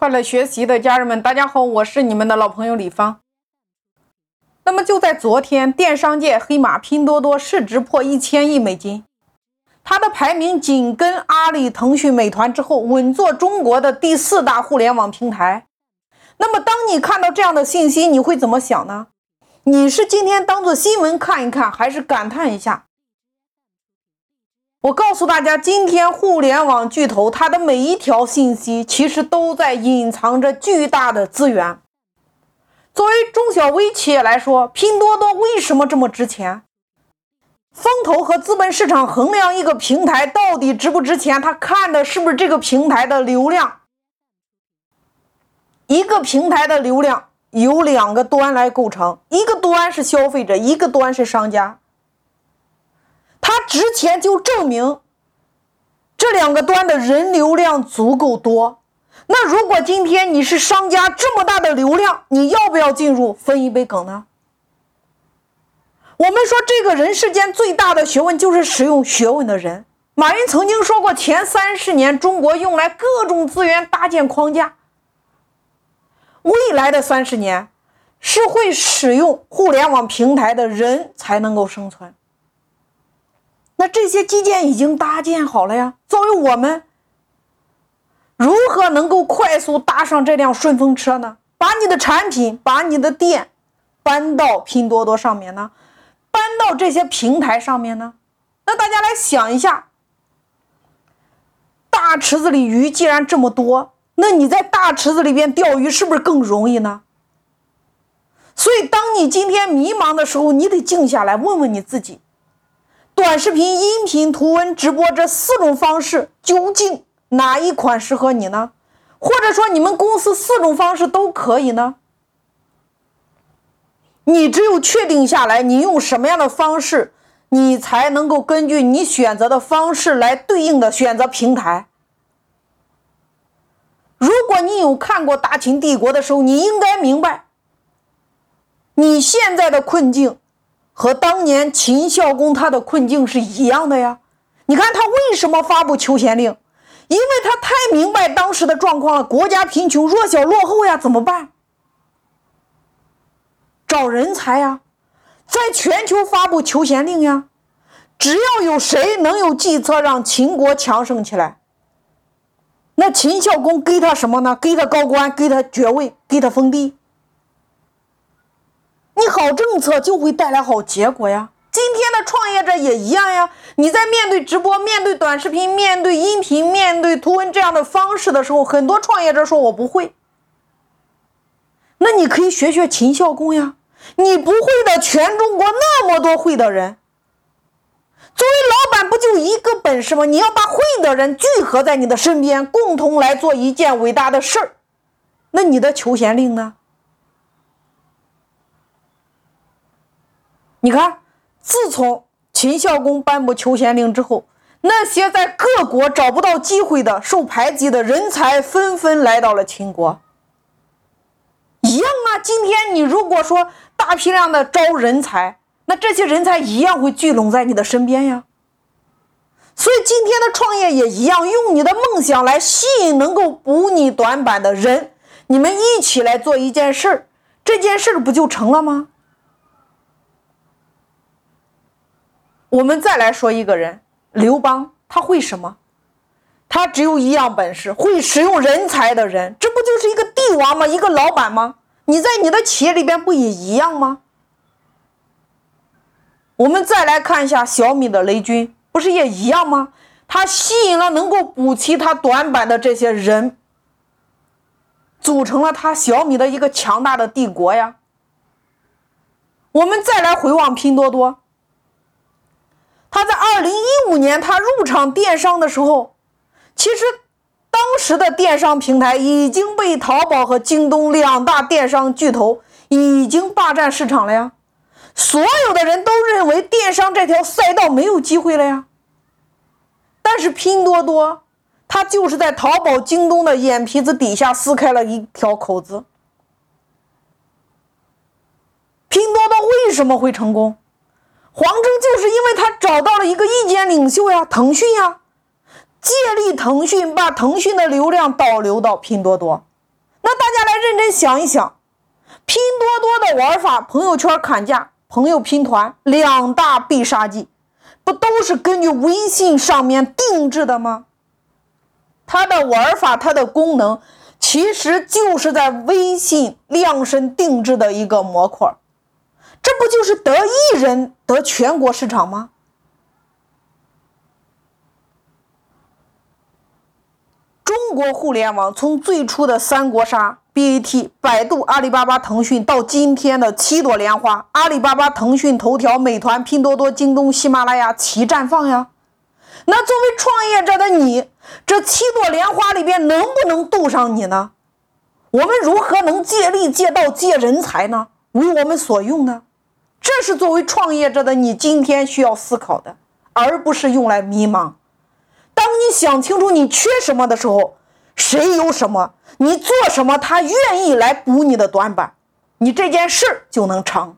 快乐学习的家人们，大家好，我是你们的老朋友李芳。那么就在昨天，电商界黑马拼多多市值破一千亿美金，它的排名紧跟阿里、腾讯、美团之后，稳坐中国的第四大互联网平台。那么当你看到这样的信息，你会怎么想呢？你是今天当做新闻看一看，还是感叹一下？我告诉大家，今天互联网巨头它的每一条信息，其实都在隐藏着巨大的资源。作为中小微企业来说，拼多多为什么这么值钱？风投和资本市场衡量一个平台到底值不值钱，他看的是不是这个平台的流量？一个平台的流量由两个端来构成，一个端是消费者，一个端是商家。它值钱就证明这两个端的人流量足够多。那如果今天你是商家这么大的流量，你要不要进入分一杯羹呢？我们说这个人世间最大的学问就是使用学问的人。马云曾经说过，前三十年中国用来各种资源搭建框架，未来的三十年是会使用互联网平台的人才能够生存。那这些基建已经搭建好了呀。作为我们，如何能够快速搭上这辆顺风车呢？把你的产品、把你的店搬到拼多多上面呢？搬到这些平台上面呢？那大家来想一下，大池子里鱼既然这么多，那你在大池子里边钓鱼是不是更容易呢？所以，当你今天迷茫的时候，你得静下来问问你自己。短视频、音频、图文、直播这四种方式，究竟哪一款适合你呢？或者说，你们公司四种方式都可以呢？你只有确定下来，你用什么样的方式，你才能够根据你选择的方式来对应的选择平台。如果你有看过《大秦帝国》的时候，你应该明白，你现在的困境。和当年秦孝公他的困境是一样的呀，你看他为什么发布求贤令？因为他太明白当时的状况了，国家贫穷，弱小落后呀，怎么办？找人才呀，在全球发布求贤令呀，只要有谁能有计策让秦国强盛起来，那秦孝公给他什么呢？给他高官，给他爵位，给他封地。你好政策就会带来好结果呀！今天的创业者也一样呀。你在面对直播、面对短视频、面对音频、面对图文这样的方式的时候，很多创业者说我不会。那你可以学学秦孝公呀。你不会的，全中国那么多会的人。作为老板，不就一个本事吗？你要把会的人聚合在你的身边，共同来做一件伟大的事儿。那你的求贤令呢？你看，自从秦孝公颁布求贤令之后，那些在各国找不到机会的、受排挤的人才，纷纷来到了秦国。一样啊，今天你如果说大批量的招人才，那这些人才一样会聚拢在你的身边呀。所以今天的创业也一样，用你的梦想来吸引能够补你短板的人，你们一起来做一件事儿，这件事儿不就成了吗？我们再来说一个人，刘邦，他会什么？他只有一样本事，会使用人才的人，这不就是一个帝王吗？一个老板吗？你在你的企业里边不也一样吗？我们再来看一下小米的雷军，不是也一样吗？他吸引了能够补齐他短板的这些人，组成了他小米的一个强大的帝国呀。我们再来回望拼多多。五年他入场电商的时候，其实当时的电商平台已经被淘宝和京东两大电商巨头已经霸占市场了呀，所有的人都认为电商这条赛道没有机会了呀。但是拼多多，它就是在淘宝、京东的眼皮子底下撕开了一条口子。拼多多为什么会成功？黄峥就是因为他找到了一个意见领袖呀，腾讯呀，借力腾讯把腾讯的流量导流到拼多多，那大家来认真想一想，拼多多的玩法，朋友圈砍价、朋友拼团两大必杀技，不都是根据微信上面定制的吗？它的玩法，它的功能，其实就是在微信量身定制的一个模块，这不就是得一人得全国市场吗？中国互联网从最初的三国杀、BAT、百度、阿里巴巴、腾讯，到今天的七朵莲花，阿里巴巴、腾讯、头条、美团、拼多多、京东、喜马拉雅齐绽放呀。那作为创业者的你，这七朵莲花里边能不能渡上你呢？我们如何能借力、借道、借人才呢？为我们所用呢？这是作为创业者的你今天需要思考的，而不是用来迷茫。当你想清楚你缺什么的时候，谁有什么，你做什么，他愿意来补你的短板，你这件事就能成。